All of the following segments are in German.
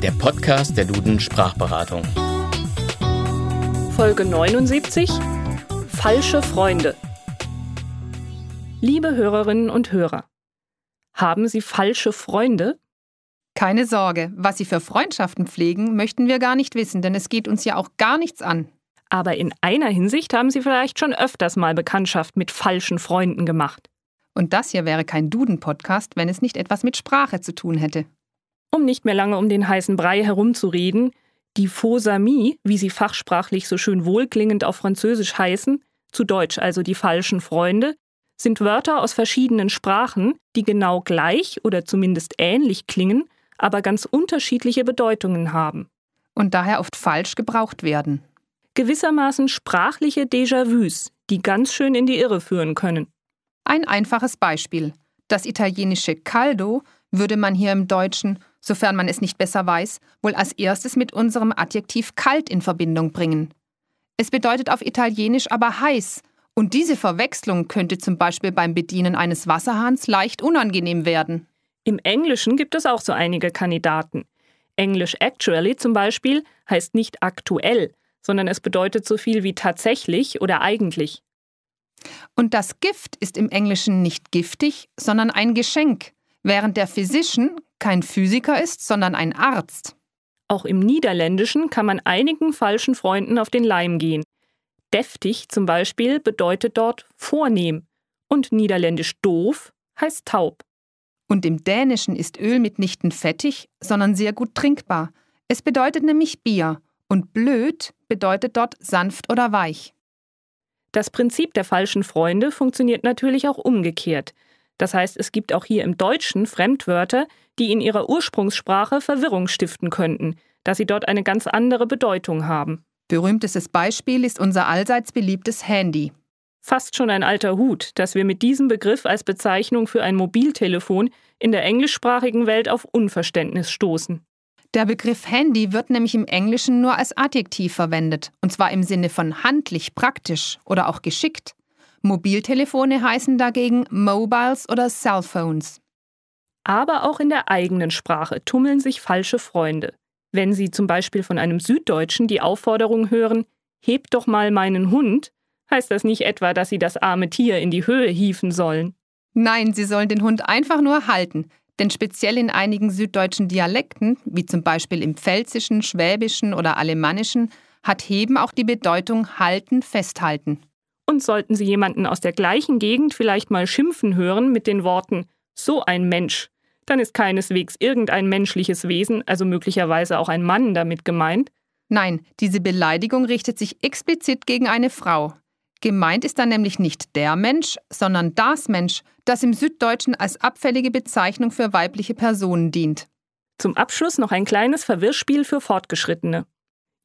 der Podcast der Duden Sprachberatung. Folge 79 Falsche Freunde. Liebe Hörerinnen und Hörer, haben Sie falsche Freunde? Keine Sorge, was Sie für Freundschaften pflegen, möchten wir gar nicht wissen, denn es geht uns ja auch gar nichts an. Aber in einer Hinsicht haben Sie vielleicht schon öfters mal Bekanntschaft mit falschen Freunden gemacht. Und das hier wäre kein Duden-Podcast, wenn es nicht etwas mit Sprache zu tun hätte. Um nicht mehr lange um den heißen Brei herumzureden, die Faux amis, wie sie fachsprachlich so schön wohlklingend auf Französisch heißen, zu Deutsch also die falschen Freunde, sind Wörter aus verschiedenen Sprachen, die genau gleich oder zumindest ähnlich klingen, aber ganz unterschiedliche Bedeutungen haben. Und daher oft falsch gebraucht werden. Gewissermaßen sprachliche Déjà-vus, die ganz schön in die Irre führen können. Ein einfaches Beispiel. Das italienische caldo würde man hier im Deutschen, sofern man es nicht besser weiß, wohl als erstes mit unserem Adjektiv kalt in Verbindung bringen. Es bedeutet auf Italienisch aber heiß, und diese Verwechslung könnte zum Beispiel beim Bedienen eines Wasserhahns leicht unangenehm werden. Im Englischen gibt es auch so einige Kandidaten. Englisch actually zum Beispiel heißt nicht aktuell, sondern es bedeutet so viel wie tatsächlich oder eigentlich. Und das Gift ist im Englischen nicht giftig, sondern ein Geschenk, während der Physician kein Physiker ist, sondern ein Arzt. Auch im Niederländischen kann man einigen falschen Freunden auf den Leim gehen. Deftig zum Beispiel bedeutet dort vornehm und niederländisch doof heißt taub. Und im Dänischen ist Öl mitnichten fettig, sondern sehr gut trinkbar. Es bedeutet nämlich Bier und blöd bedeutet dort sanft oder weich. Das Prinzip der falschen Freunde funktioniert natürlich auch umgekehrt. Das heißt, es gibt auch hier im Deutschen Fremdwörter, die in ihrer Ursprungssprache Verwirrung stiften könnten, da sie dort eine ganz andere Bedeutung haben. Berühmtestes Beispiel ist unser allseits beliebtes Handy. Fast schon ein alter Hut, dass wir mit diesem Begriff als Bezeichnung für ein Mobiltelefon in der englischsprachigen Welt auf Unverständnis stoßen. Der Begriff Handy wird nämlich im Englischen nur als Adjektiv verwendet, und zwar im Sinne von handlich, praktisch oder auch geschickt. Mobiltelefone heißen dagegen Mobiles oder Cellphones. Aber auch in der eigenen Sprache tummeln sich falsche Freunde. Wenn Sie zum Beispiel von einem Süddeutschen die Aufforderung hören, Hebt doch mal meinen Hund, heißt das nicht etwa, dass Sie das arme Tier in die Höhe hieven sollen. Nein, Sie sollen den Hund einfach nur halten, denn speziell in einigen süddeutschen Dialekten, wie zum Beispiel im Pfälzischen, Schwäbischen oder Alemannischen, hat Heben auch die Bedeutung halten, festhalten. Und sollten Sie jemanden aus der gleichen Gegend vielleicht mal schimpfen hören mit den Worten so ein Mensch, dann ist keineswegs irgendein menschliches Wesen, also möglicherweise auch ein Mann damit gemeint. Nein, diese Beleidigung richtet sich explizit gegen eine Frau. Gemeint ist dann nämlich nicht der Mensch, sondern das Mensch, das im Süddeutschen als abfällige Bezeichnung für weibliche Personen dient. Zum Abschluss noch ein kleines Verwirrspiel für Fortgeschrittene.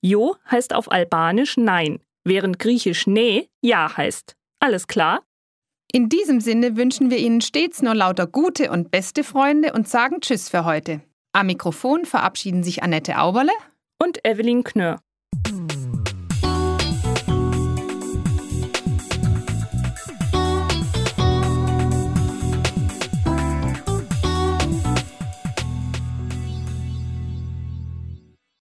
Jo heißt auf Albanisch Nein, während Griechisch Ne Ja heißt. Alles klar? In diesem Sinne wünschen wir Ihnen stets nur lauter gute und beste Freunde und sagen Tschüss für heute. Am Mikrofon verabschieden sich Annette Auberle und Evelyn Knör.